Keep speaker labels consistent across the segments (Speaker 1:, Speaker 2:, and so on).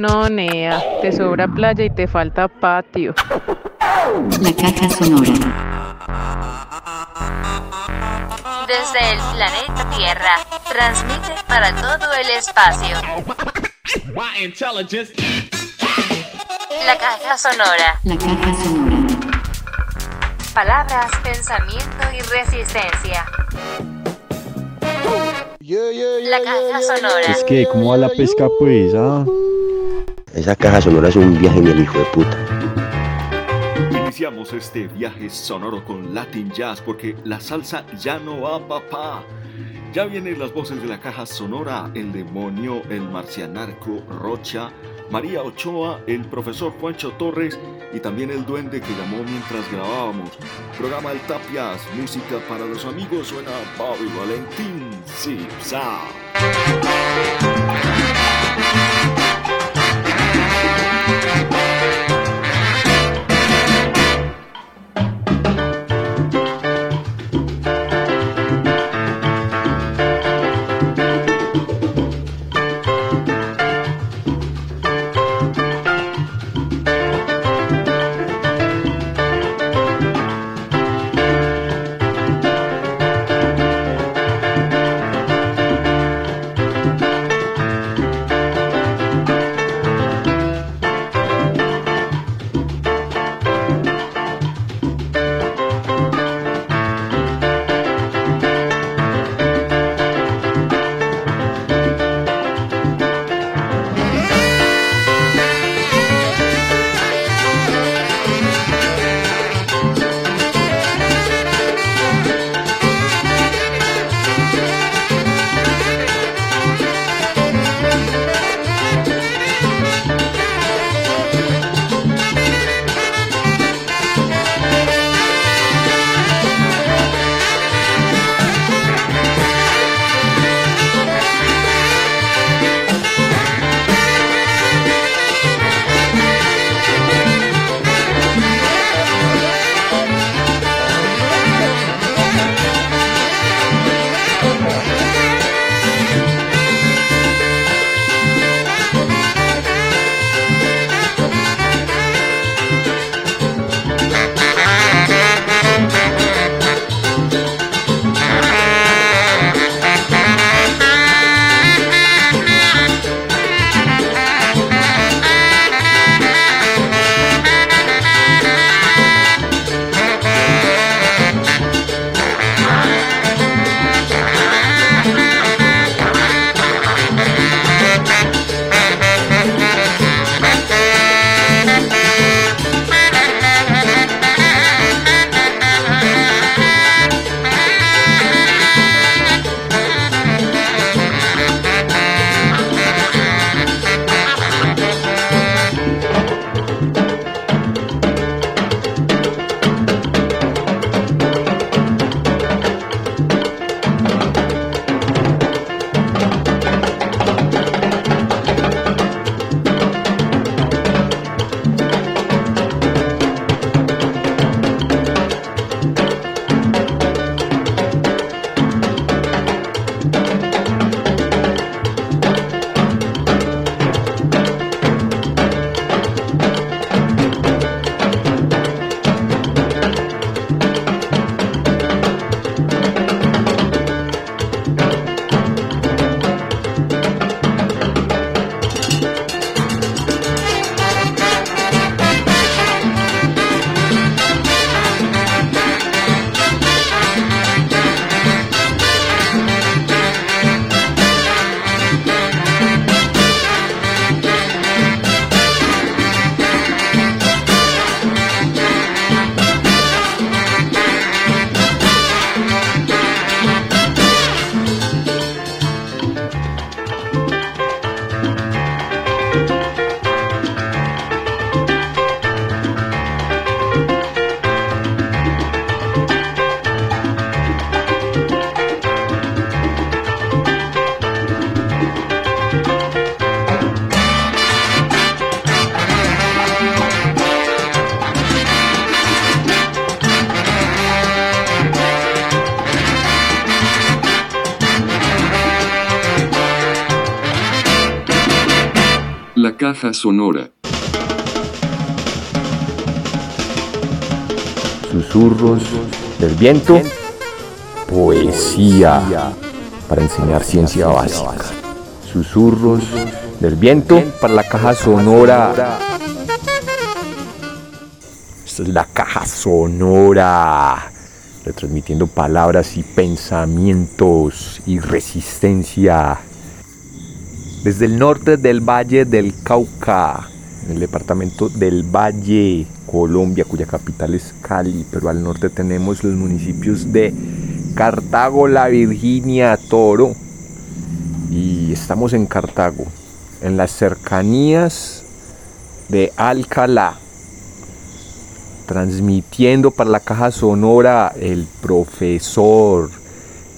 Speaker 1: No, Nea, te sobra playa y te falta patio.
Speaker 2: La caja sonora.
Speaker 3: Desde el planeta Tierra, transmite para todo el espacio. La caja sonora.
Speaker 2: La caja sonora.
Speaker 3: Palabras, pensamiento y resistencia. La caja sonora.
Speaker 4: Es que, ¿cómo va la pesca, pues? Ah?
Speaker 5: Esa caja sonora es un viaje en el hijo de puta.
Speaker 6: Iniciamos este viaje sonoro con Latin Jazz porque la salsa ya no va, papá. Ya vienen las voces de la caja sonora, el demonio, el marcianarco, Rocha, María Ochoa, el profesor Juancho Torres y también el duende que llamó mientras grabábamos. Programa El Tapias, música para los amigos, suena Bobby Valentín, sí,
Speaker 7: caja sonora.
Speaker 8: Susurros del viento. Poesía para enseñar ciencia básica. Susurros del viento para la caja sonora. Esta es la caja sonora. Retransmitiendo palabras y pensamientos y resistencia. Desde el norte del Valle del Cauca, en el departamento del Valle, Colombia, cuya capital es Cali, pero al norte tenemos los municipios de Cartago, La Virginia, Toro. Y estamos en Cartago, en las cercanías de Alcalá, transmitiendo para la caja sonora el profesor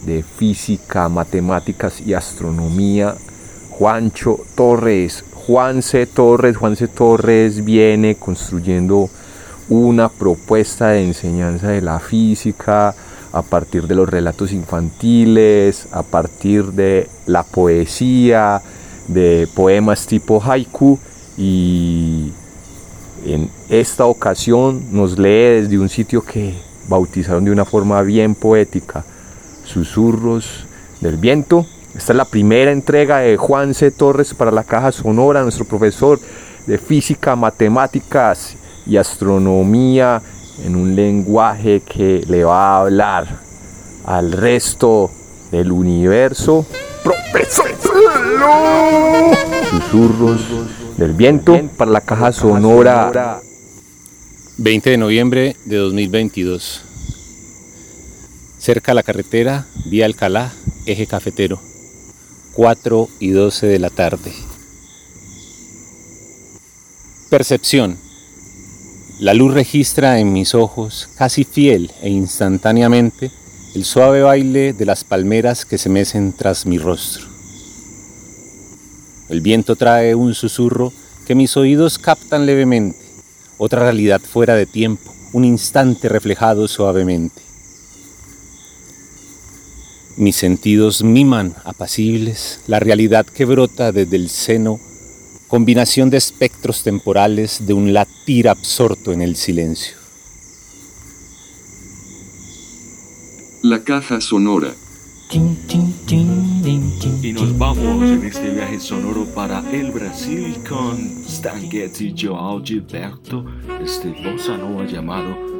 Speaker 8: de física, matemáticas y astronomía, Juancho Torres. Juan C. Torres, Juan C. Torres viene construyendo una propuesta de enseñanza de la física a partir de los relatos infantiles, a partir de la poesía, de poemas tipo haiku y en esta ocasión nos lee desde un sitio que bautizaron de una forma bien poética, Susurros del Viento. Esta es la primera entrega de Juan C. Torres para la caja sonora, nuestro profesor de física, matemáticas y astronomía en un lenguaje que le va a hablar al resto del universo. Profesor Susurros del viento para la caja sonora.
Speaker 9: 20 de noviembre de 2022. Cerca a la carretera, vía Alcalá, eje cafetero. 4 y 12 de la tarde. Percepción. La luz registra en mis ojos, casi fiel e instantáneamente, el suave baile de las palmeras que se mecen tras mi rostro. El viento trae un susurro que mis oídos captan levemente, otra realidad fuera de tiempo, un instante reflejado suavemente. Mis sentidos miman, apacibles, la realidad que brota desde el seno, combinación de espectros temporales de un latir absorto en el silencio.
Speaker 7: La caja sonora.
Speaker 6: Y nos vamos en este viaje sonoro para el Brasil con Stan Getz y Joao Gilberto, este bossa nova llamado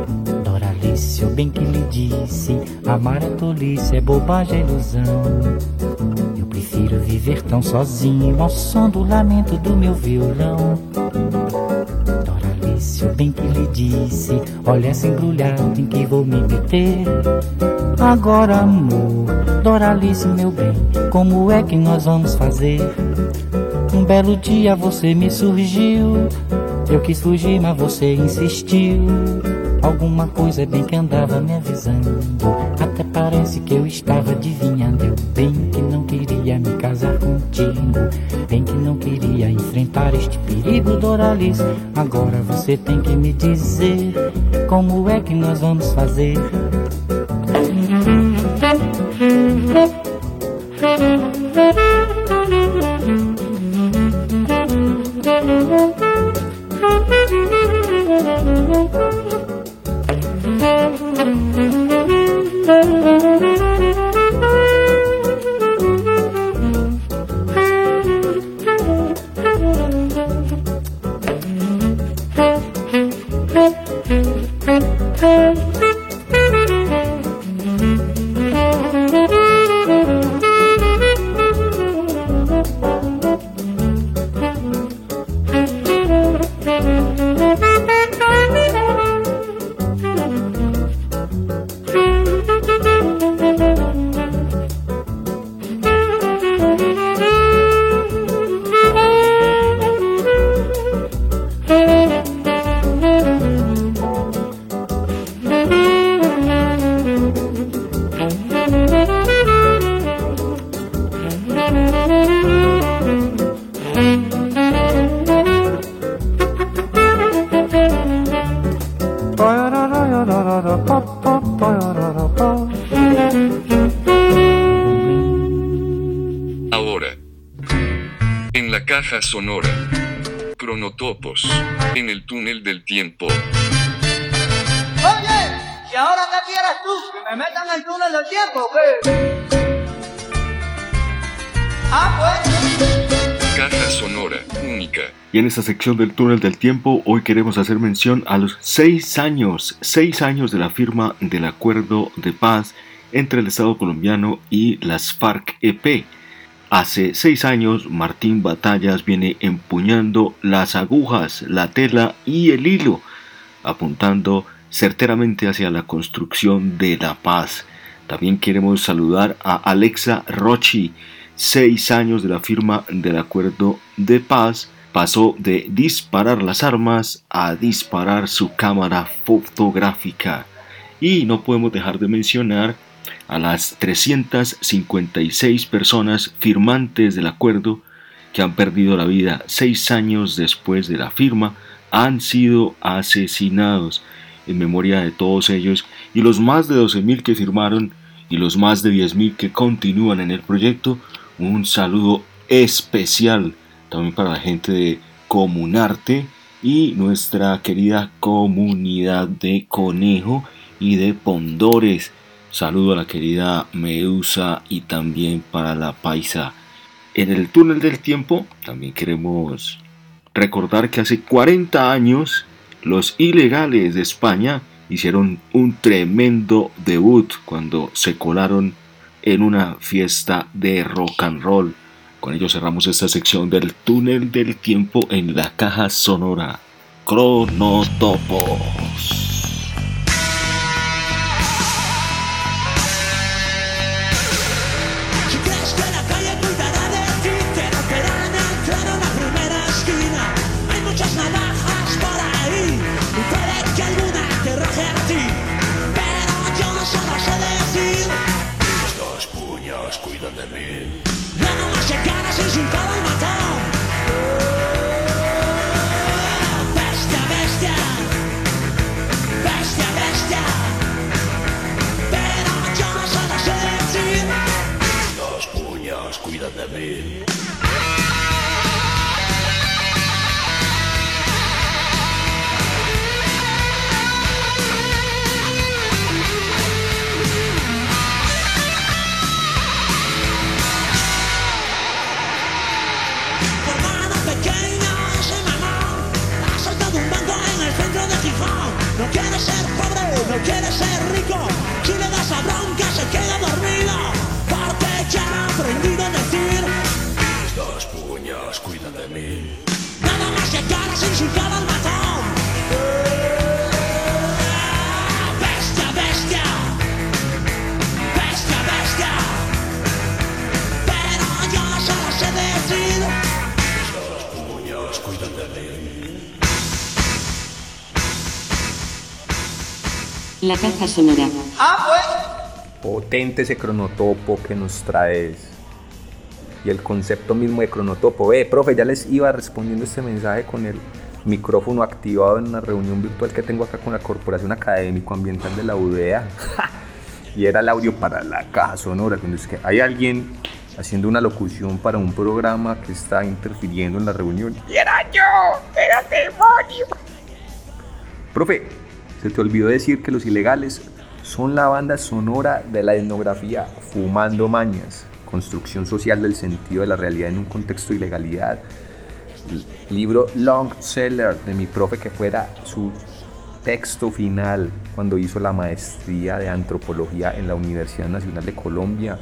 Speaker 10: Doralice, eu bem que lhe disse: Amar é tolice, é bobagem, é ilusão. Eu prefiro viver tão sozinho ao som do lamento do meu violão. Doralice, eu bem que lhe disse: Olha essa embrulhada em que vou me meter. Agora, amor, Doralice, meu bem, como é que nós vamos fazer? Um belo dia você me surgiu. Eu quis fugir, mas você insistiu. Alguma coisa bem que andava me avisando. Até parece que eu estava adivinhando. Eu bem que não queria me casar contigo. Bem que não queria enfrentar este perigo, Doralice. Agora você tem que me dizer como é que nós vamos fazer.
Speaker 7: Sonora. Cronotopos. En el túnel del tiempo.
Speaker 11: Oye, ¿y ahora qué quieres tú? ¿Que me metan en el túnel del tiempo o qué? Ah, pues.
Speaker 7: Caja sonora. Única.
Speaker 6: Y en esta sección del túnel del tiempo, hoy queremos hacer mención a los seis años, seis años de la firma del acuerdo de paz entre el Estado colombiano y las FARC-EP. Hace seis años, Martín Batallas viene empuñando las agujas, la tela y el hilo, apuntando certeramente hacia la construcción de la paz. También queremos saludar a Alexa Rochi, seis años de la firma del acuerdo de paz, pasó de disparar las armas a disparar su cámara fotográfica. Y no podemos dejar de mencionar a las 356 personas firmantes del acuerdo que han perdido la vida seis años después de la firma, han sido asesinados en memoria de todos ellos y los más de 12.000 que firmaron y los más de 10.000 que continúan en el proyecto, un saludo especial también para la gente de Comunarte y nuestra querida comunidad de Conejo y de Pondores. Saludo a la querida Medusa y también para la Paisa. En el túnel del tiempo también queremos recordar que hace 40 años los ilegales de España hicieron un tremendo debut cuando se colaron en una fiesta de rock and roll. Con ello cerramos esta sección del túnel del tiempo en la caja sonora. Cronotopos.
Speaker 12: La
Speaker 2: caja sonora.
Speaker 11: Ah, pues.
Speaker 8: Potente ese cronotopo que nos traes. Y el concepto mismo de cronotopo. Eh, profe, ya les iba respondiendo este mensaje con el micrófono activado en una reunión virtual que tengo acá con la Corporación Académico Ambiental de la UDEA. y era el audio para la caja sonora. Cuando es que hay alguien haciendo una locución para un programa que está interfiriendo en la reunión. Y era yo, era demonio. Profe, se te olvidó decir que los ilegales son la banda sonora de la etnografía Fumando Mañas, construcción social del sentido de la realidad en un contexto de ilegalidad. L- Libro long seller de mi profe que fuera su texto final cuando hizo la maestría de antropología en la Universidad Nacional de Colombia.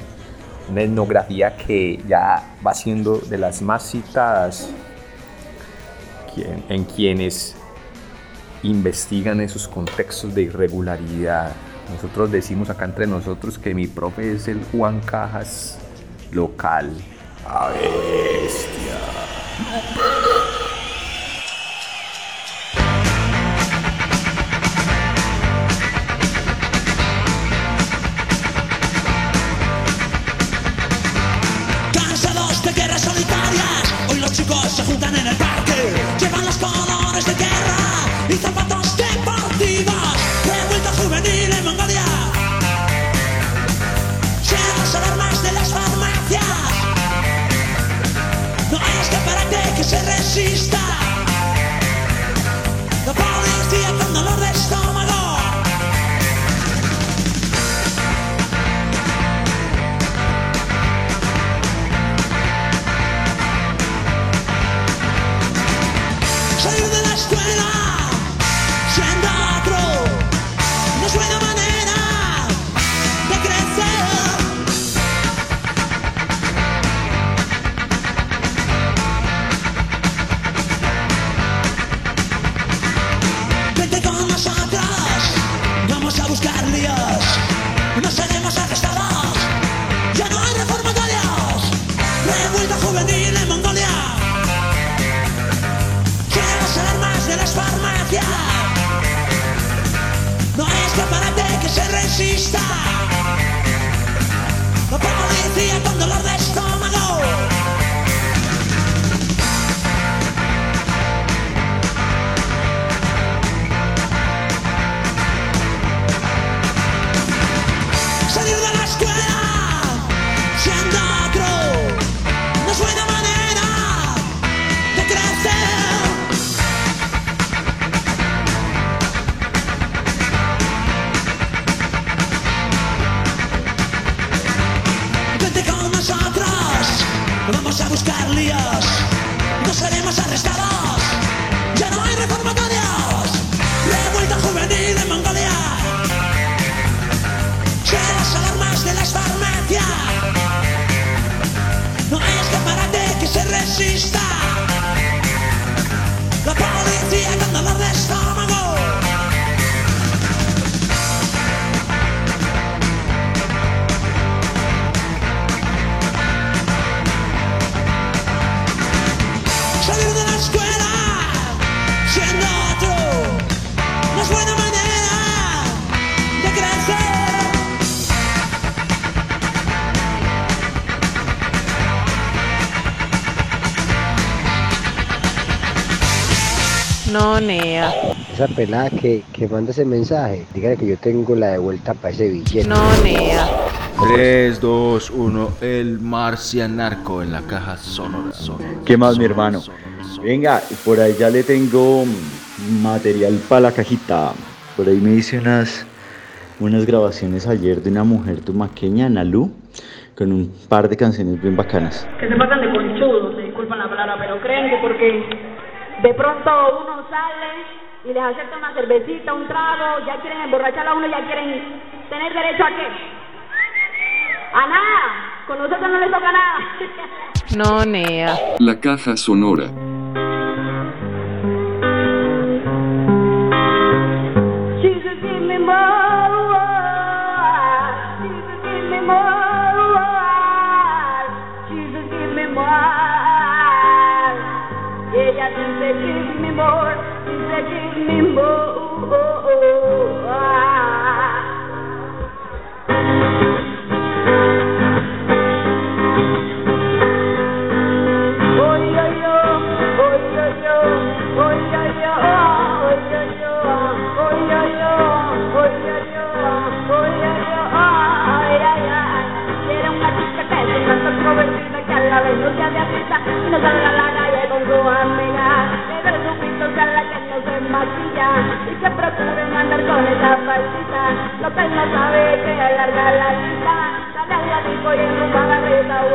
Speaker 8: Una etnografía que ya va siendo de las más citadas en quienes investigan esos contextos de irregularidad. Nosotros decimos acá entre nosotros que mi profe es el Juan Cajas local. A bestia.
Speaker 12: No,
Speaker 1: Nea.
Speaker 13: Esa pelada que, que manda ese mensaje, dígale que yo tengo la de vuelta para ese billete.
Speaker 1: No, Nea.
Speaker 4: 3, 2, 1, el marcianarco en la caja sonora. sonora.
Speaker 14: ¿Qué más, mi hermano? Venga, por ahí ya le tengo material para la cajita. Por ahí me hice unas, unas grabaciones ayer de una mujer tumaqueña, Nalu, con un par de canciones bien bacanas.
Speaker 15: que se pasan de conchudos, se disculpan la palabra, pero creen que porque de pronto uno sale y les acepta una cervecita, un trago, ya quieren emborrachar a uno, ya quieren tener derecho a qué? A nada, con nosotros no les toca nada.
Speaker 1: No, Nea.
Speaker 7: La caja sonora.
Speaker 15: procuren mandar con esa falsita. López no sabe que alargar la cita. Dale al gatito y enrumba la risa. Oh, oh,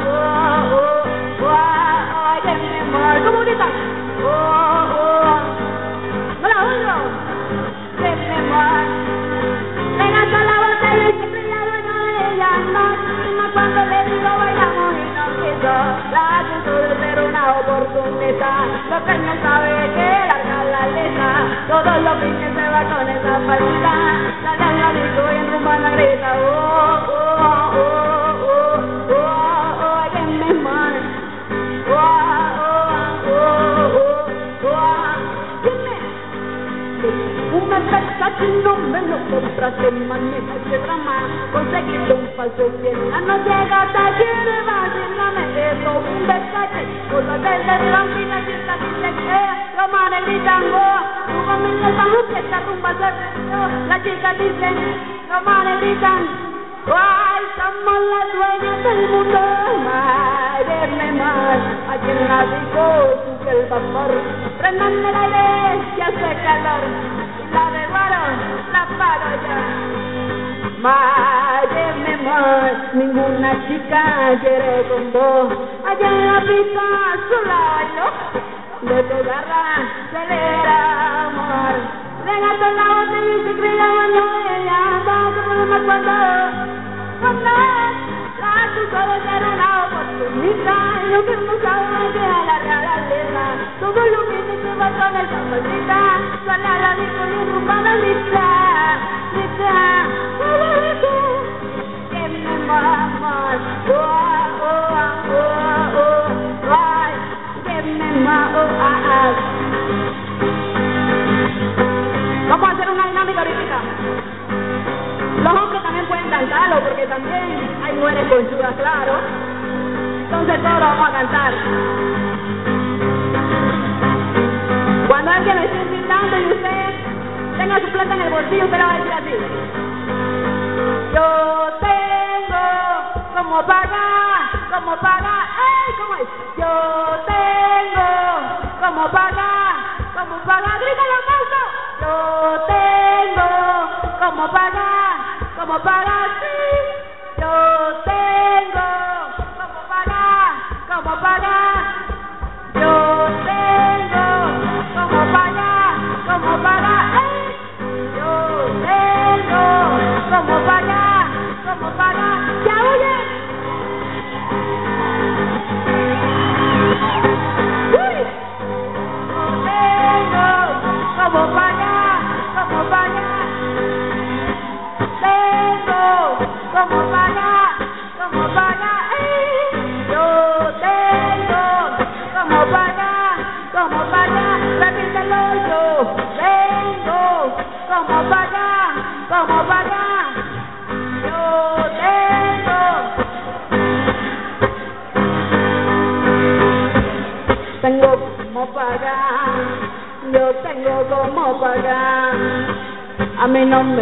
Speaker 15: oh, oh, oh, oh, ay, la la botella y dueño de cuando oportunidad Lo que no sabe que larga la letra Todos los fines se va con esa falta Sale al ladico y en rumba la grita Oh, oh, oh, oh, oh, oh, ay, que me muero Oh, oh, oh, oh, oh, dime una carta que no me lo compraste, maneja ese drama. Conseguirle un Facciocchietta non c'è da dire ma se non è vero un beccate con la tenda tranquilla città di Lecchea Romane tan Tango Ruba mille salucchietta rumba la città di Lecchea Romane di Ay, Guai siamo la del mundo mai verme a quien la dijo tú que el vapor prendan el aire que hace calor la devoraron la paro ya Máyeme más, ninguna chica quiere con vos. Allá la pista solo bailo, de tu garra acelera amor. Regate la botella y se cría de ella, que problema cuando, cuando la tuya de ser una oportunidad. Y lo que no sabe que a la realeza, todo lo que se lleva con esa maldita, sale a la disco y en rumba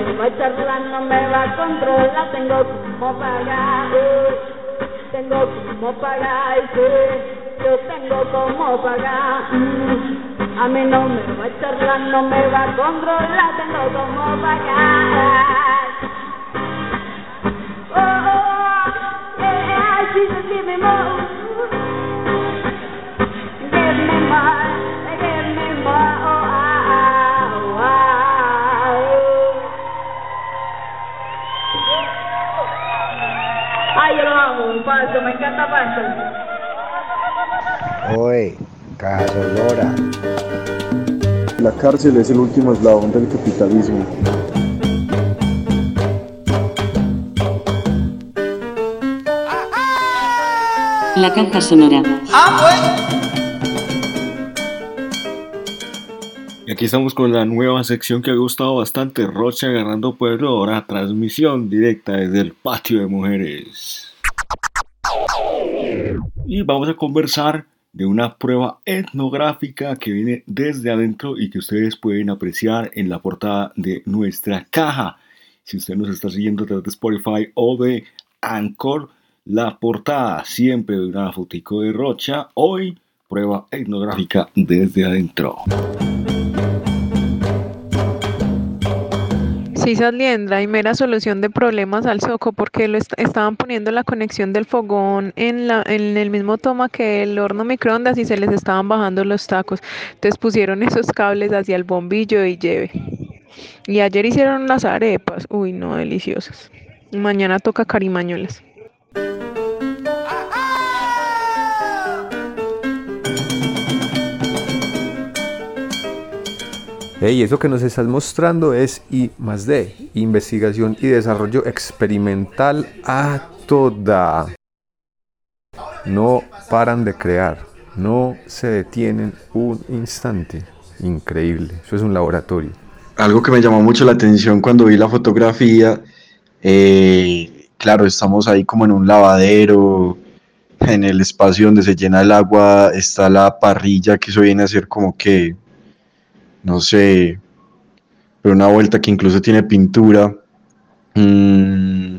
Speaker 15: me va a charlar, no me va a controlar, tengo como pagar. Tengo como pagar, sí, yo tengo como pagar. A mí no me va a charlar, no me va a controlar, tengo como pagar. Oh, oh, Paso, me encanta Paso.
Speaker 13: Oye, caja sonora.
Speaker 16: La cárcel es el último eslabón del capitalismo.
Speaker 2: La caja sonora.
Speaker 6: Y aquí estamos con la nueva sección que ha gustado bastante, Rocha agarrando pueblo, ahora transmisión directa desde el patio de mujeres. Y vamos a conversar de una prueba etnográfica que viene desde adentro y que ustedes pueden apreciar en la portada de nuestra caja. Si usted nos está siguiendo través de Spotify o de Anchor, la portada siempre de una fotico de Rocha. Hoy, prueba etnográfica desde adentro.
Speaker 1: Sí, Saliendra, y mera solución de problemas al soco porque lo est- estaban poniendo la conexión del fogón en, la, en el mismo toma que el horno microondas y se les estaban bajando los tacos. Entonces pusieron esos cables hacia el bombillo y lleve. Y ayer hicieron las arepas. Uy, no, deliciosas. Mañana toca carimañolas.
Speaker 8: Hey, eso que nos estás mostrando es I más D, investigación y desarrollo experimental a toda. No paran de crear, no se detienen un instante. Increíble, eso es un laboratorio.
Speaker 16: Algo que me llamó mucho la atención cuando vi la fotografía, eh, claro, estamos ahí como en un lavadero, en el espacio donde se llena el agua está la parrilla, que eso viene a ser como que, no sé, pero una vuelta que incluso tiene pintura. mm,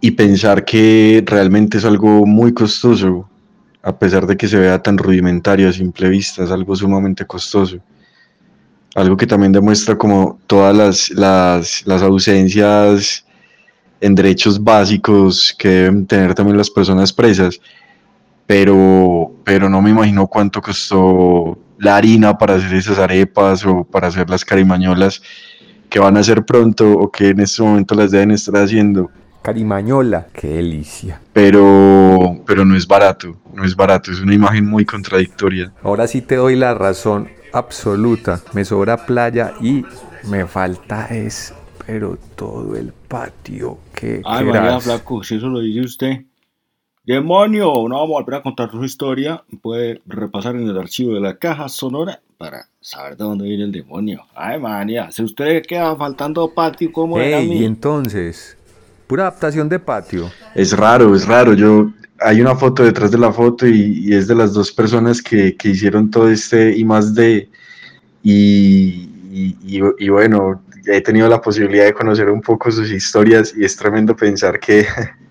Speaker 16: y pensar que realmente es algo muy costoso, a pesar de que se vea tan rudimentario a simple vista, es algo sumamente costoso. Algo que también demuestra como todas las, las, las ausencias en derechos básicos que deben tener también las personas presas, pero, pero no me imagino cuánto costó la harina para hacer esas arepas o para hacer las carimañolas que van a hacer pronto o que en este momento las deben estar haciendo.
Speaker 8: Carimañola, qué delicia.
Speaker 16: Pero, pero no es barato, no es barato, es una imagen muy contradictoria.
Speaker 8: Ahora sí te doy la razón absoluta. Me sobra playa y me falta es, pero todo el patio. ¿Qué
Speaker 6: Ay, María? Flaco, si eso lo dice usted. ¡Demonio! No vamos a volver a contar su historia. Puede repasar en el archivo de la caja sonora para saber de dónde viene el demonio. Ay, María, si usted queda faltando patio, ¿cómo era a
Speaker 8: Ey,
Speaker 6: mí?
Speaker 8: y entonces, pura adaptación de patio.
Speaker 16: Es raro, es raro. Yo hay una foto detrás de la foto y, y es de las dos personas que, que hicieron todo este y más de y, y- y- y bueno, he tenido la posibilidad de conocer un poco sus historias y es tremendo pensar que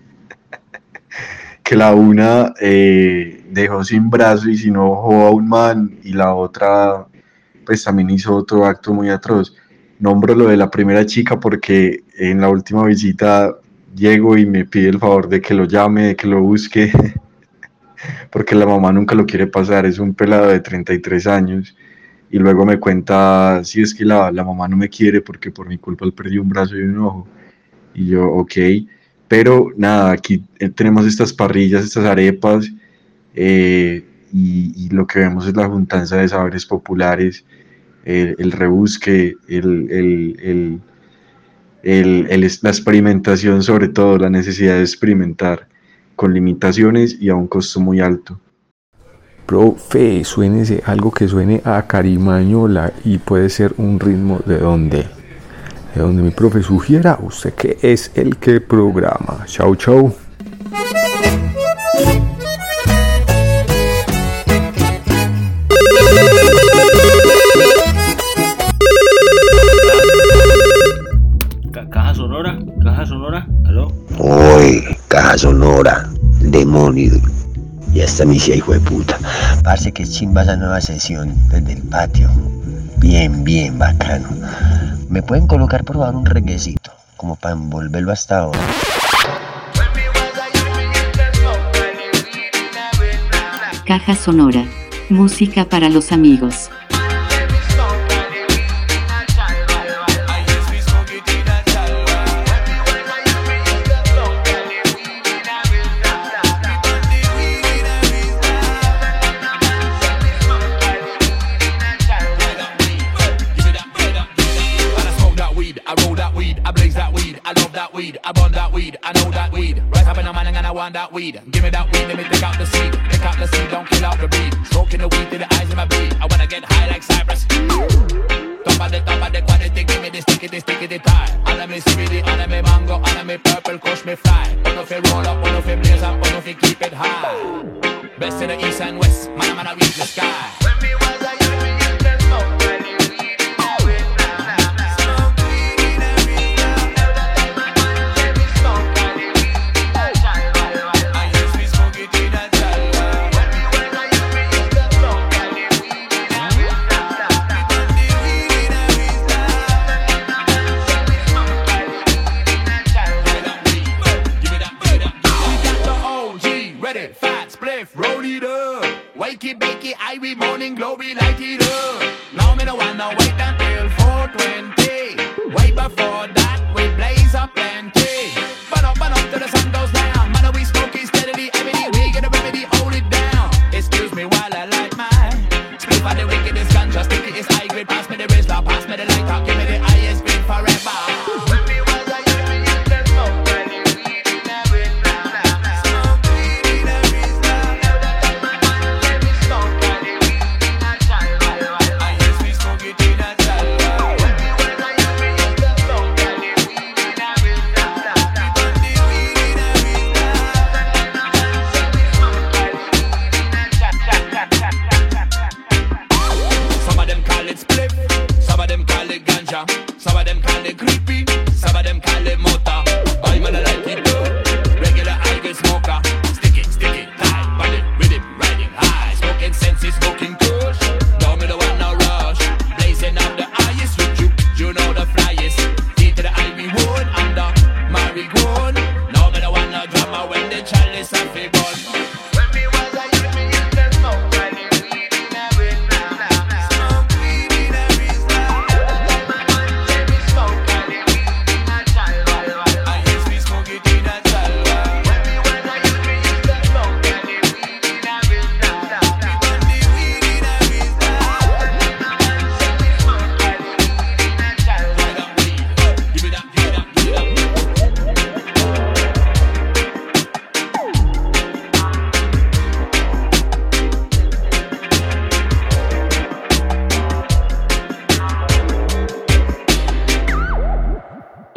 Speaker 16: que la una eh, dejó sin brazo y sin ojo a un man y la otra pues también hizo otro acto muy atroz. Nombro lo de la primera chica porque en la última visita llego y me pide el favor de que lo llame, de que lo busque, porque la mamá nunca lo quiere pasar, es un pelado de 33 años. Y luego me cuenta, si es que la, la mamá no me quiere porque por mi culpa él perdió un brazo y un ojo. Y yo, ok. Pero nada, aquí eh, tenemos estas parrillas, estas arepas, eh, y, lo que vemos es la juntanza de saberes populares, el, el rebusque, el, la experimentación, sobre todo la necesidad de experimentar con limitaciones y a un costo muy alto.
Speaker 8: Profe, suénese algo que suene a carimañola y puede ser un ritmo de donde, de donde mi profe sugiera usted que es el que programa. Chau, chau.
Speaker 6: Ca- caja sonora, caja sonora, aló.
Speaker 5: Uy, caja sonora, demonio. Ya está mi hijo de puta. Parece que chimba esa nueva sesión desde el patio. Bien, bien bacano. ¿Me pueden colocar por un reguecito? Como para envolverlo hasta ahora.
Speaker 2: Caja sonora. Música para los amigos.
Speaker 12: Weed. Give me that weed, let me take out the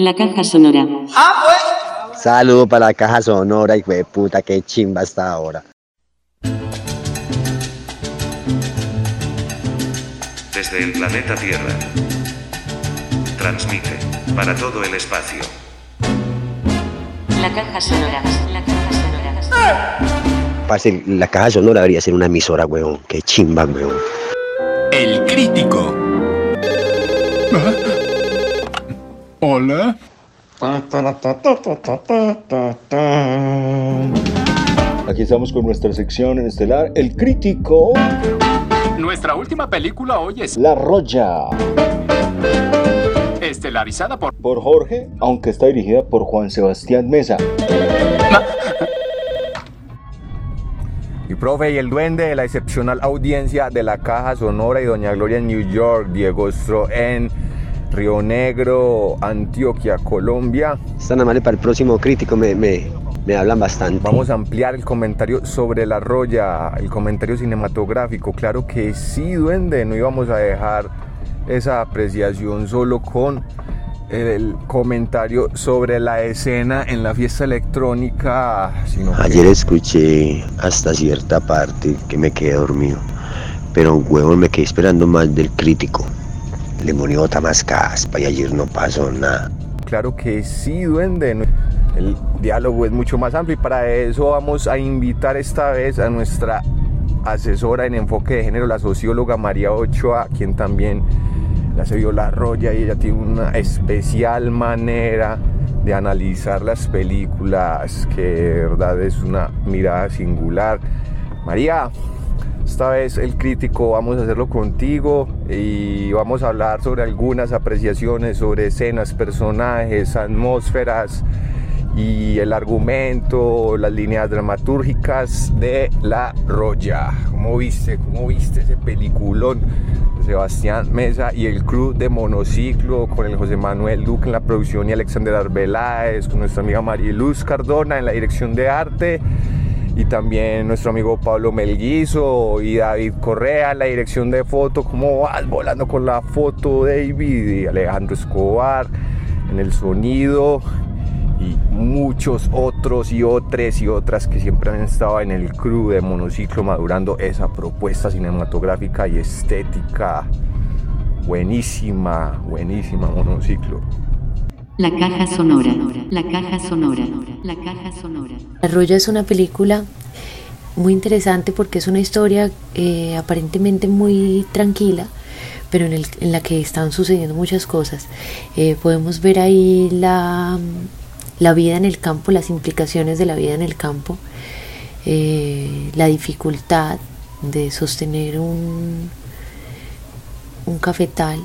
Speaker 2: La caja sonora.
Speaker 13: Saludo para la caja sonora, hijo de puta, qué chimba hasta ahora.
Speaker 17: Desde el planeta Tierra. Transmite para todo el espacio.
Speaker 2: La caja sonora. La caja sonora.
Speaker 13: Parce, la caja sonora debería ser una emisora, weón. Qué chimba, weón.
Speaker 18: El crítico.
Speaker 19: Hola.
Speaker 4: Aquí estamos con nuestra sección en estelar, El Crítico.
Speaker 19: Nuestra última película hoy es
Speaker 4: La Roya.
Speaker 19: estelarizada por
Speaker 4: Por Jorge, aunque está dirigida por Juan Sebastián Mesa.
Speaker 8: Y profe, y el duende de la excepcional audiencia de la Caja Sonora y Doña Gloria en New York, Diego Stro en Río Negro, Antioquia, Colombia.
Speaker 13: Están amables para el próximo crítico, me, me, me hablan bastante.
Speaker 8: Vamos a ampliar el comentario sobre la roya, el comentario cinematográfico. Claro que sí, duende, no íbamos a dejar esa apreciación solo con el comentario sobre la escena en la fiesta electrónica, sino que-
Speaker 5: Ayer escuché hasta cierta parte que me quedé dormido, pero huevón me quedé esperando más del crítico. Bota más caspa y ayer no pasó nada.
Speaker 8: Claro que sí, duende. El diálogo es mucho más amplio y para eso vamos a invitar esta vez a nuestra asesora en enfoque de género, la socióloga María Ochoa, quien también la se vio la roya y ella tiene una especial manera de analizar las películas que de verdad es una mirada singular. María, esta vez el crítico vamos a hacerlo contigo y vamos a hablar sobre algunas apreciaciones sobre escenas, personajes, atmósferas y el argumento, las líneas dramatúrgicas de La Roya. ¿Cómo viste? ¿Cómo viste ese peliculón? Sebastián Mesa y el crew de Monociclo con el José Manuel Duque en la producción y Alexander Arbeláez, con nuestra amiga Mariluz Cardona en la dirección de arte y también nuestro amigo Pablo Melguizo y David Correa la dirección de foto. ¿Cómo vas volando con la foto, David? Y Alejandro Escobar en el sonido y muchos otros y otras y otras que siempre han estado en el crew de Monociclo madurando esa propuesta cinematográfica y estética buenísima, buenísima Monociclo.
Speaker 2: La caja sonora. La caja sonora. La caja sonora.
Speaker 20: La Roya es una película muy interesante porque es una historia eh, aparentemente muy tranquila, pero en, el- en la que están sucediendo muchas cosas. Eh, podemos ver ahí la, la vida en el campo, las implicaciones de la vida en el campo, eh, la dificultad de sostener un, un cafetal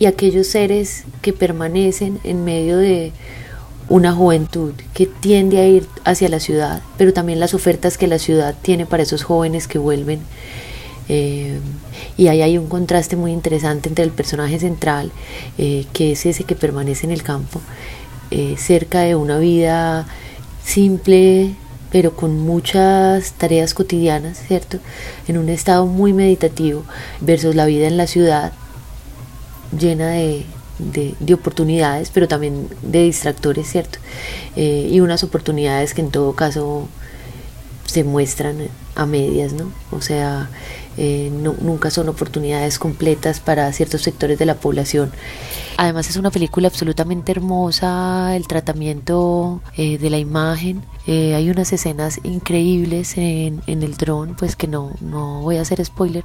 Speaker 20: y aquellos seres que permanecen en medio de una juventud que tiende a ir hacia la ciudad, pero también las ofertas que la ciudad tiene para esos jóvenes que vuelven. Eh, y ahí hay un contraste muy interesante entre el personaje central, eh, que es ese que permanece en el campo, eh, cerca de una vida simple, pero con muchas tareas cotidianas, ¿cierto? En un estado muy meditativo, versus la vida en la ciudad, llena de, de- de oportunidades, pero también de distractores, ¿cierto? Eh, y unas oportunidades que en todo caso se muestran a medias, ¿no? O sea, eh, nu- nunca son oportunidades completas para ciertos sectores de la población. Además es una película absolutamente hermosa, el tratamiento eh, de la imagen, hay unas escenas increíbles en, en el dron, pues que no, no voy a hacer spoiler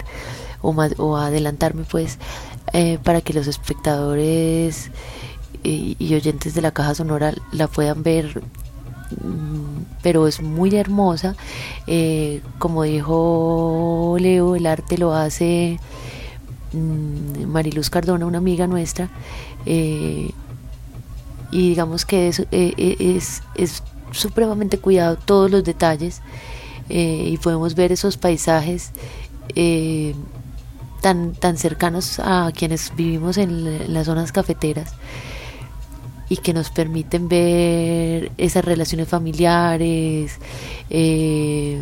Speaker 20: o, ma- o adelantarme pues eh, para que los espectadores y, oyentes de la caja sonora la puedan ver mm, pero es muy hermosa. Eh, como dijo Leo el arte lo hace mm, Mariluz Cardona una amiga nuestra eh, y digamos que es, supremamente cuidado todos los detalles y podemos ver esos paisajes tan, tan cercanos a quienes vivimos en, las zonas cafeteras y que nos permiten ver esas relaciones familiares, eh,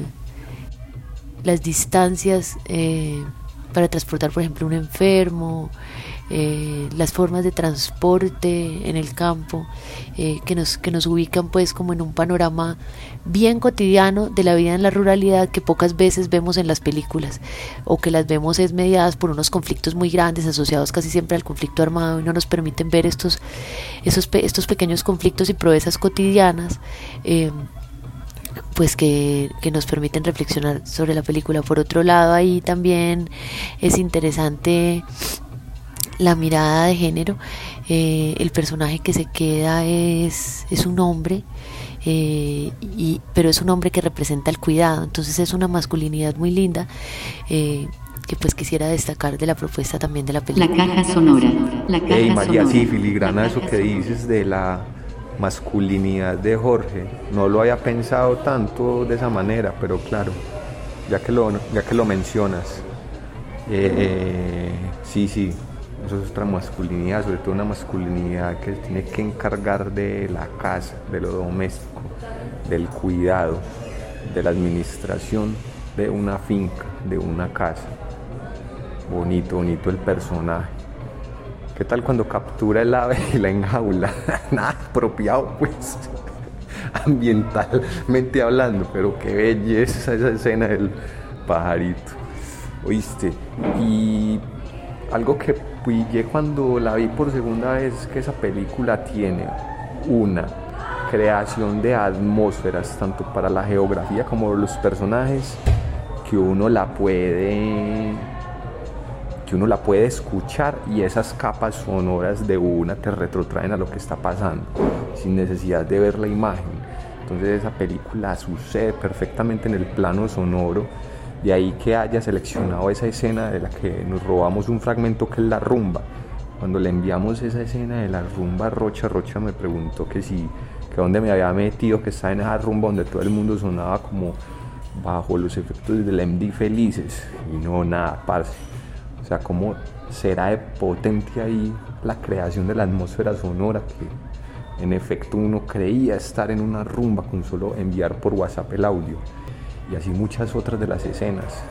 Speaker 20: las distancias eh, para transportar, por ejemplo, un enfermo, eh, las formas de transporte en el campo, que, nos, que nos ubican pues como en un panorama bien cotidiano de la vida en la ruralidad que pocas veces vemos en las películas o que las vemos es mediadas por unos conflictos muy grandes asociados casi siempre al conflicto armado y no nos permiten ver estos, esos, estos pequeños conflictos y proezas cotidianas. eh, pues que, que nos permiten reflexionar sobre la película. Por otro lado, ahí también es interesante la mirada de género. Eh, el personaje que se queda es, es un hombre, eh, y, pero es un hombre que representa el cuidado. Entonces es una masculinidad muy linda eh, que pues quisiera destacar de la propuesta también de la película.
Speaker 2: caja sonora, la caja
Speaker 8: Hey María,
Speaker 2: sonora.
Speaker 8: sí, filigrana eso que dices de la masculinidad de Jorge. No lo había pensado tanto de esa manera, pero claro, ya que lo, ya que lo mencionas, eh, sí, sí, eso es otra masculinidad, sobre todo una masculinidad que tiene que encargar de la casa, de lo doméstico, del cuidado, de la administración de una finca, de una casa. Bonito, bonito el personaje. ¿Qué tal cuando captura el ave y la enjaula? Nada apropiado, pues, ambientalmente hablando, pero qué belleza esa escena del pajarito. ¿Oíste? Y algo que pillé cuando la vi por segunda vez es que esa película tiene una creación de atmósferas, tanto para la geografía como los personajes, que uno la puede que uno la puede escuchar y esas capas sonoras de una te retrotraen a lo que está pasando sin necesidad de ver la imagen. Entonces esa película sucede perfectamente en el plano sonoro, de ahí que haya seleccionado esa escena de la que nos robamos un fragmento que es la rumba. Cuando le enviamos esa escena de la rumba Rocha, Rocha me preguntó que si, que dónde me había metido, que estaba en esa rumba donde todo el mundo sonaba como bajo los efectos del MD Felices. Y no, nada, parce. O sea, cómo será de potente ahí la creación de la atmósfera sonora que en efecto uno creía estar en una rumba con solo enviar por WhatsApp el audio. Y así muchas otras de las escenas.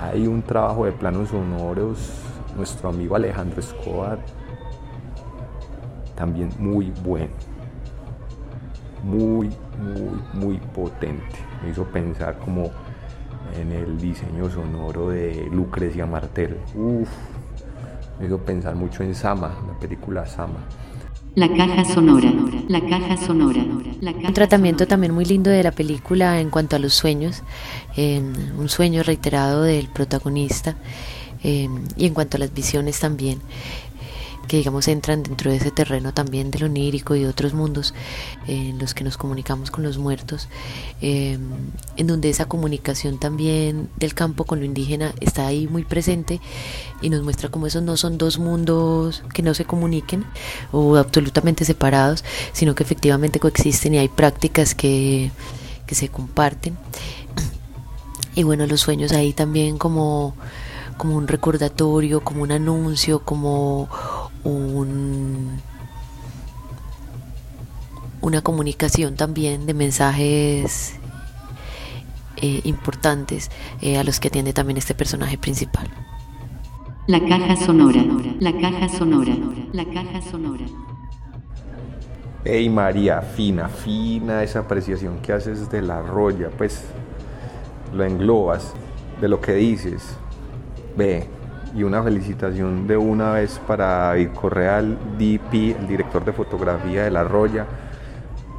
Speaker 8: Hay un trabajo de planos sonoros, nuestro amigo Alejandro Escobar, también muy bueno. Muy, muy, muy potente. Me hizo pensar como en el diseño sonoro de Lucrecia Martel. Uf, me hizo pensar mucho en Sama, la película Sama.
Speaker 2: La caja sonora, la caja sonora, la caja
Speaker 20: Un tratamiento también muy lindo de la película en cuanto a los sueños, eh, un sueño reiterado del protagonista eh, y en cuanto a las visiones también, que digamos entran dentro de ese terreno también del onírico y otros mundos en los que nos comunicamos con los muertos, eh, en donde esa comunicación también del campo con lo indígena está ahí muy presente y nos muestra cómo esos no son dos mundos que no se comuniquen o absolutamente separados, sino que efectivamente coexisten y hay prácticas que, que se comparten. Y bueno, los sueños ahí también como, como un recordatorio, como un anuncio, como un una comunicación también de mensajes eh, importantes eh, a los que atiende también este personaje principal.
Speaker 2: La caja sonora, la caja sonora, la caja sonora.
Speaker 8: Hey María, fina, fina esa apreciación que haces de la roya, pues lo englobas de lo que dices. Ve, y una felicitación de una vez para David Correa, el DP, el director de fotografía de La Roya,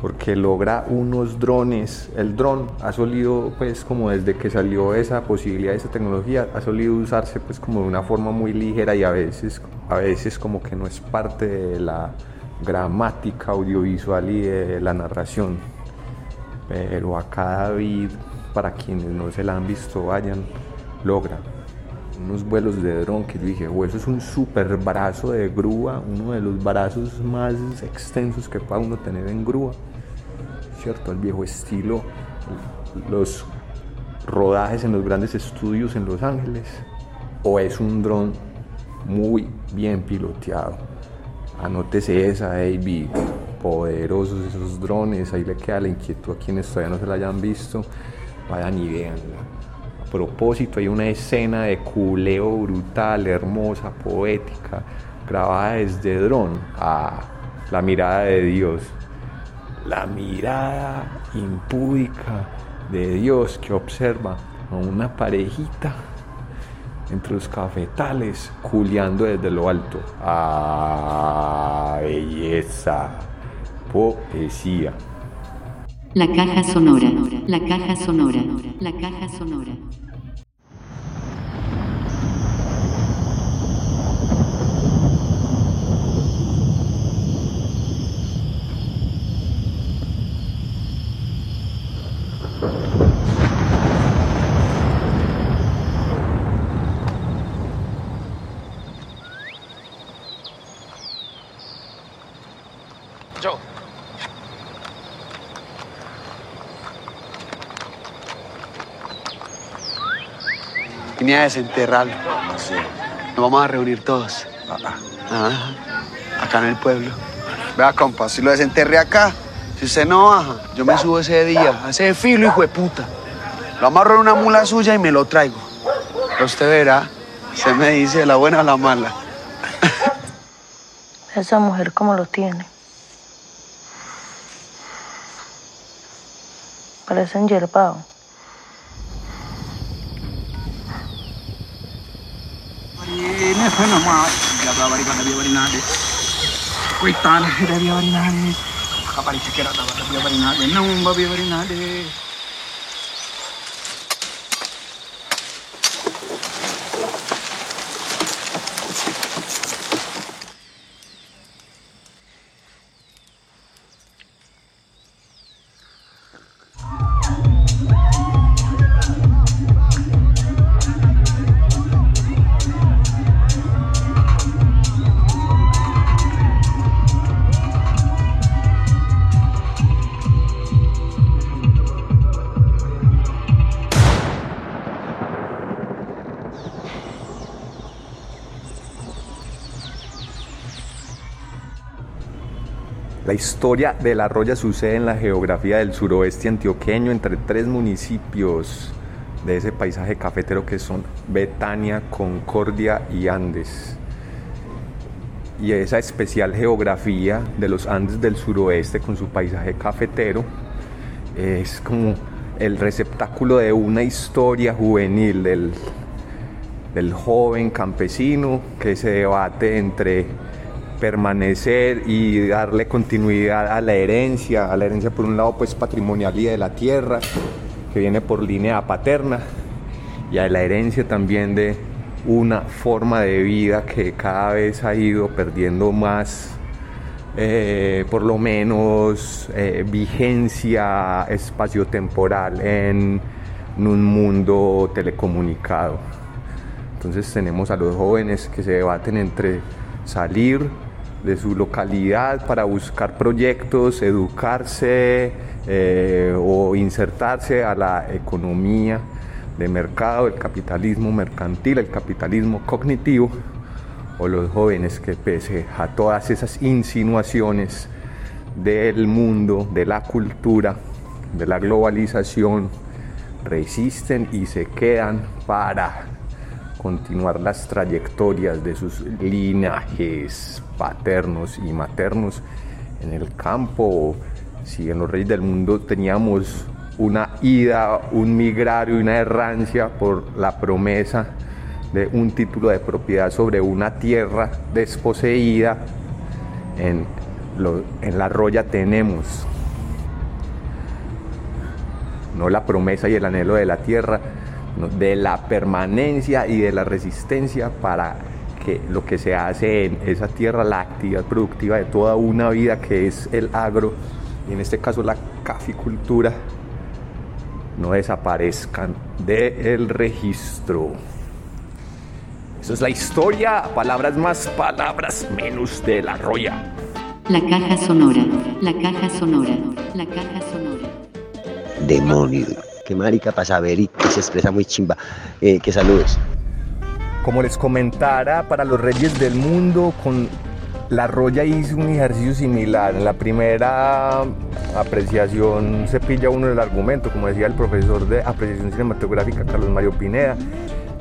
Speaker 8: porque logra unos drones. El dron ha solido, pues, como desde que salió esa posibilidad, esa tecnología, ha solido usarse, pues, como de una forma muy ligera y a veces, a veces como que no es parte de la gramática audiovisual y de la narración. Pero acá David, para quienes no se la han visto, vayan, logra unos vuelos de dron que yo dije, "Oh, eso es un super brazo de grúa, uno de los brazos más extensos que pueda uno tener en grúa, ¿cierto? El viejo estilo, los rodajes en los grandes estudios en Los Ángeles, o es un dron muy bien piloteado. Anótese esa, David. Poderosos esos drones. Ahí le queda la inquietud a quienes todavía no se la hayan visto. Vayan y véanla. Propósito, hay una escena de culeo brutal, hermosa, poética, grabada desde dron. a la mirada de Dios. La mirada impúdica de Dios que observa a una parejita entre los cafetales, culeando desde lo alto. ¡Ah, belleza! Poesía.
Speaker 2: La caja sonora, la caja sonora, la caja sonora.
Speaker 21: Yo. Vine a desenterrarlo. Nos vamos a reunir todos. Ajá. Acá en el pueblo. Vea, compa, si lo desenterré acá, si usted no baja, yo me subo ese día, a ese filo, hijo de puta. Lo amarro en una mula suya y me lo traigo. Pero usted verá, se me dice la buena o la mala.
Speaker 22: Esa mujer cómo lo tiene. Parece enyerbado.
Speaker 19: ini sana mah jaga bari kada bawari nade kuitan kada bawari nade kapari sekira kada bawari nade nang biar bari nade
Speaker 8: historia de la Roya sucede en la geografía del suroeste antioqueño entre tres municipios de ese paisaje cafetero que son Betania, Concordia y Andes. Y esa especial geografía de los Andes del suroeste con su paisaje cafetero es como el receptáculo de una historia juvenil del joven campesino que se debate entre permanecer y darle continuidad a la herencia, a la herencia por un lado pues patrimonial y de la tierra, que viene por línea paterna, y a la herencia también de una forma de vida que cada vez ha ido perdiendo más, eh, por lo menos, eh, vigencia espaciotemporal en, en un mundo telecomunicado. Entonces tenemos a los jóvenes que se debaten entre salir de su localidad para buscar proyectos, educarse eh, o insertarse a la economía de mercado, el capitalismo mercantil, el capitalismo cognitivo, o los jóvenes que pese a todas esas insinuaciones del mundo, de la cultura, de la globalización, resisten y se quedan para continuar las trayectorias de sus linajes paternos y maternos en el campo. Si en los reyes del mundo teníamos una ida, un migrario, una errancia por la promesa de un título de propiedad sobre una tierra desposeída. En, en la roya tenemos no la promesa y el anhelo de la tierra, de la permanencia y de la resistencia para que lo que se hace en esa tierra, la actividad productiva de toda una vida que es el agro, y en este caso la caficultura, no desaparezcan del registro. Esa es la historia, palabras más, palabras menos de la roya.
Speaker 2: La caja sonora, la caja sonora, la caja sonora.
Speaker 5: Demonio. Qué marica para saber y que se expresa muy chimba. Eh, que saludos.
Speaker 8: Como les comentara, para los reyes del mundo, con la Roya hizo un ejercicio similar. En la primera apreciación se pilla uno el argumento, como decía el profesor de apreciación cinematográfica Carlos Mario Pineda.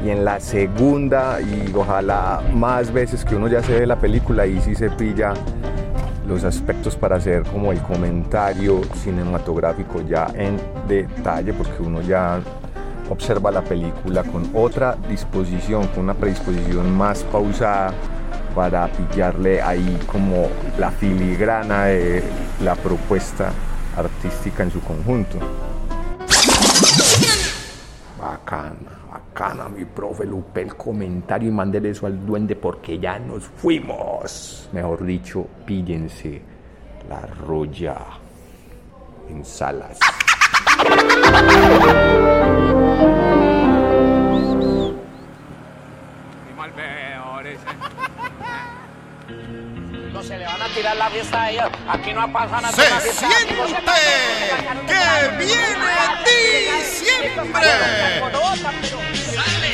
Speaker 8: Y en la segunda, y ojalá más veces que uno ya se ve la película, ahí sí se pilla los aspectos para hacer como el comentario cinematográfico ya en detalle, porque uno ya observa la película con otra disposición, con una predisposición más pausada para pillarle ahí como la filigrana de la propuesta artística en su conjunto. Bacana, bacana, mi profe Lupe, el comentario y mándele eso al duende porque ya nos fuimos. Mejor dicho, píllense la roya en salas.
Speaker 11: Aquí no pasa nada.
Speaker 18: ¡Se siente que viene diciembre!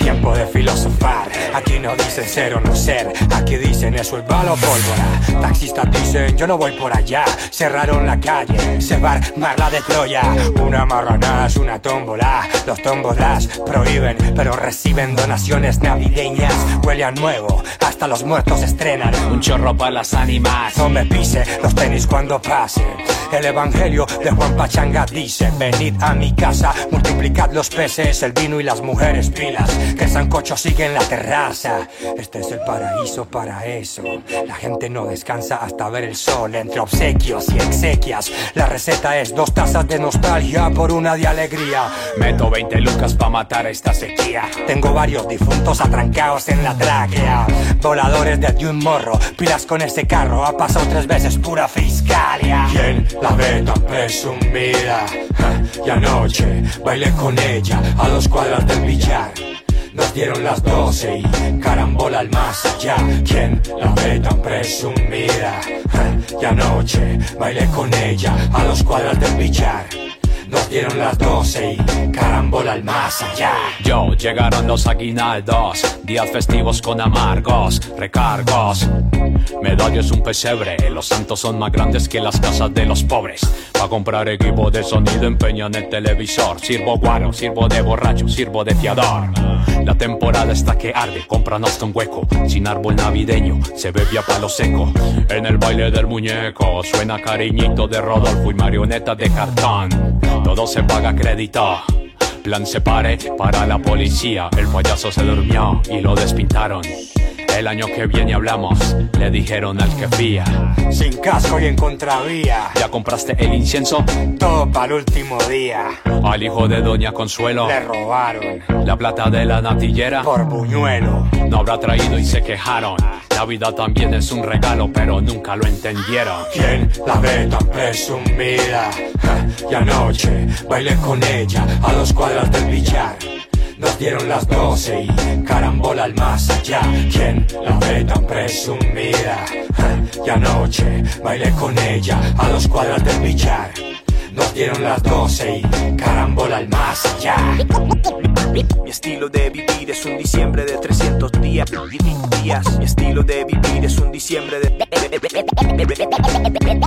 Speaker 23: Tiempo de filosofar, aquí no dicen ser o no ser, aquí dicen eso es bala o pólvora. Taxistas dicen yo no voy por allá, cerraron la calle, se va a armar la de Troya. Una marranaz, una tómbola, los tómbolas prohíben, pero reciben donaciones navideñas. Huele a nuevo, hasta los muertos estrenan. Un chorro para las ánimas, no me pise los tenis cuando pase. El evangelio de Juan Pachanga dice: Venid a mi casa, multiplicad los peces, el vino y las mujeres pilas. Que sancocho sigue en la terraza. Este es el paraíso para eso. La gente no descansa hasta ver el sol entre obsequios y exequias. La receta es dos tazas de nostalgia por una de alegría. Meto 20 lucas pa' matar esta sequía. Tengo varios difuntos atrancados en la tráquea. Voladores de un morro, pilas con ese carro. Ha pasado tres veces pura fiscalia. ¿Quién la ve tan presumida? Y anoche bailé con ella a dos cuadras del billar. Nos dieron las doce y carambola al más allá. ¿Quién la ve tan presumida? Y anoche bailé con ella a dos cuadras del billar. Nos dieron las doce y carambola al más allá.
Speaker 24: Yo, llegaron los aguinaldos, días festivos con amargos, recargos. Medallas un pesebre, los santos son más grandes que las casas de los pobres. Pa' comprar equipo de sonido empeñan el televisor. Sirvo guaro, sirvo de borracho, sirvo de fiador. La temporada está que arde, compran hasta un hueco. Sin árbol navideño, se bebe a palo seco. En el baile del muñeco, suena cariñito de Rodolfo y marioneta de cartón. Todo se paga crédito. Plan se pare para la policía. El payaso se durmió y lo despintaron. El año que viene hablamos, le dijeron al que fía.
Speaker 23: Sin casco y en contravía.
Speaker 24: ¿Ya compraste el incienso?
Speaker 23: Todo para el último día.
Speaker 24: Al hijo de Doña Consuelo.
Speaker 23: Le robaron.
Speaker 24: La plata de la natillera.
Speaker 23: Por buñuelo.
Speaker 24: No habrá traído y se quejaron. La vida también es un regalo, pero nunca lo entendieron.
Speaker 23: ¿Quién la ve tan presumida? Ja, Y anoche bailé con ella a dos cuadras del billar. Nos dieron las doce y carambola al más allá. ¿Quién la ve tan presumida? Y anoche bailé con ella a dos cuadras del billar. Nos dieron las doce y carambola al más allá.
Speaker 25: Mi estilo de vivir es un diciembre de 300 días. días. Mi estilo de vivir es un diciembre de,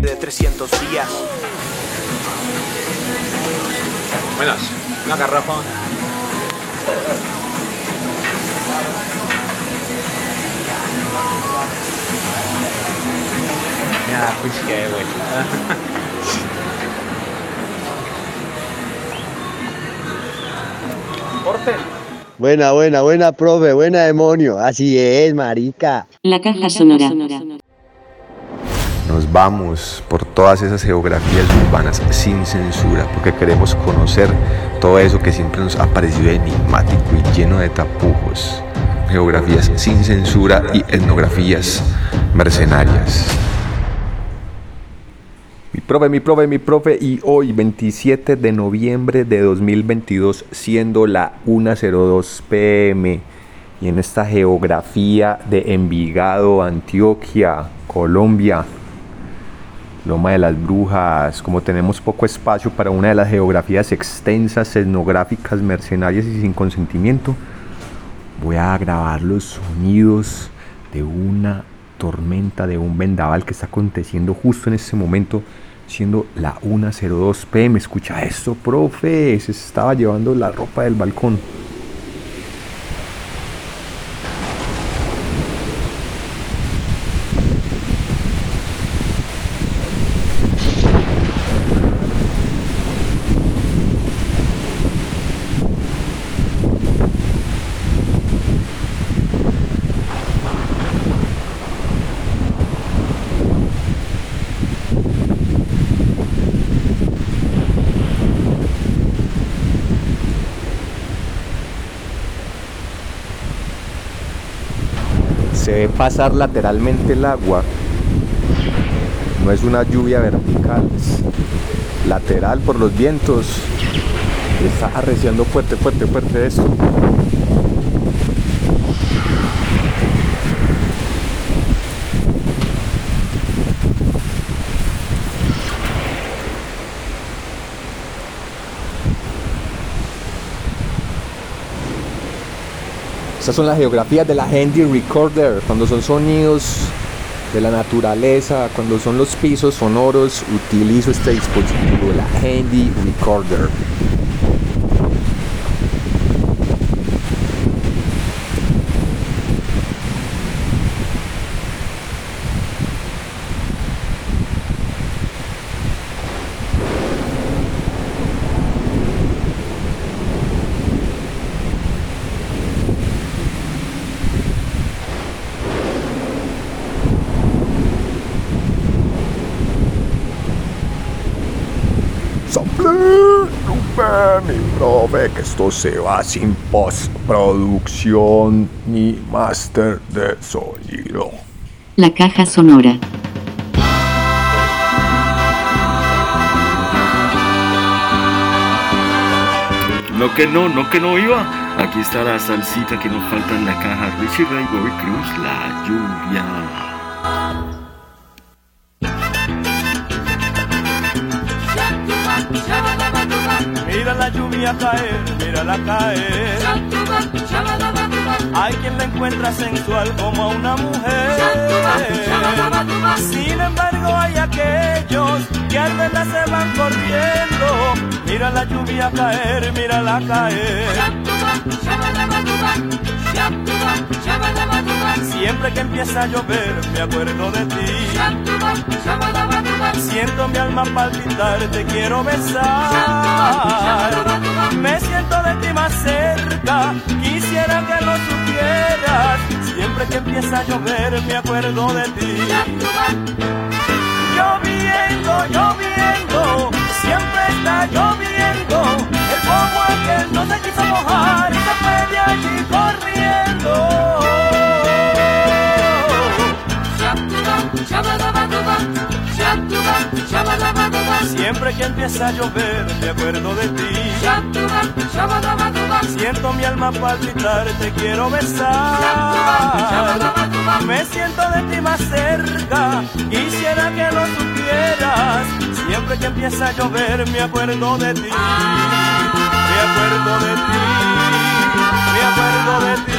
Speaker 25: de 300 días.
Speaker 24: Buenas, una garrafa.
Speaker 26: Ya, pues qué, güey.
Speaker 13: Buena, buena, buena, profe, buena demonio. Así es, marica.
Speaker 2: La caja sonora.
Speaker 8: Nos vamos por todas esas geografías urbanas sin censura, porque queremos conocer todo eso que siempre nos ha parecido enigmático y lleno de tapujos. Geografías sin censura y etnografías mercenarias. Mi profe, mi profe, mi profe, y hoy 27 de noviembre de 2022, siendo la 1.02 pm, y en esta geografía de Envigado, Antioquia, Colombia, Loma de las Brujas, como tenemos poco espacio para una de las geografías extensas, etnográficas, mercenarias y sin consentimiento, voy a grabar los sonidos de una tormenta, de un vendaval que está aconteciendo justo en este momento, siendo la 1.02 pm. Escucha esto, profe, se estaba llevando la ropa del balcón. se ve pasar lateralmente el agua. No es una lluvia vertical, es lateral por los vientos. Está arreciando fuerte, fuerte, fuerte esto. Estas son las geografías de la Handy Recorder, cuando son sonidos de la naturaleza, cuando son los pisos sonoros, utilizo este dispositivo, la Handy Recorder. Sample, mi profe, que esto se va sin postproducción ni máster de sonido.
Speaker 2: La caja sonora.
Speaker 6: No que no, no que no iba. Aquí está la salsita que nos falta en la caja. Richie Ray Bobby Cruz, la lluvia.
Speaker 25: La lluvia caer, mírala caer. Hay quien la encuentra sensual como a una mujer. Sin embargo, hay aquellos que al verla se van corriendo. Mira la lluvia caer, mírala caer. Siempre que empieza a llover, me acuerdo de ti. Siento mi alma palpitar, te quiero besar. Me siento de ti más cerca, quisiera que lo supieras. Siempre que empieza a llover, me acuerdo de ti. Lloviendo, lloviendo, siempre está lloviendo. El fuego aquel no se quiso mojar y se fue de allí corriendo. Siempre que empieza a llover me acuerdo de ti. Siento mi alma palpitar, te quiero besar. Me siento de ti más cerca, quisiera que lo supieras. Siempre que empieza a llover me acuerdo de ti. Me acuerdo de ti, me acuerdo de ti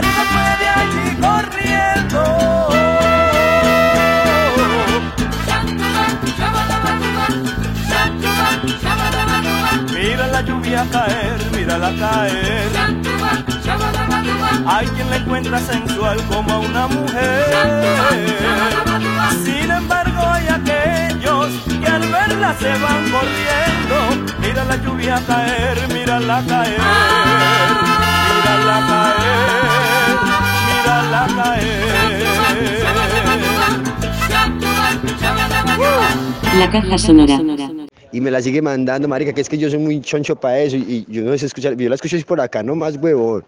Speaker 25: y se fue allí corriendo. Mira la lluvia caer, mírala caer. Hay quien la encuentra sensual como a una mujer. Sin embargo, hay aquellos que al verla se van corriendo. Mira la lluvia caer, mírala caer mírala caer, mírala caer.
Speaker 27: La caja sonora.
Speaker 13: Y me la sigue mandando, marica, que es que yo soy muy choncho para eso y, yo no sé escuchar, yo la escucho es por acá, no más huevón.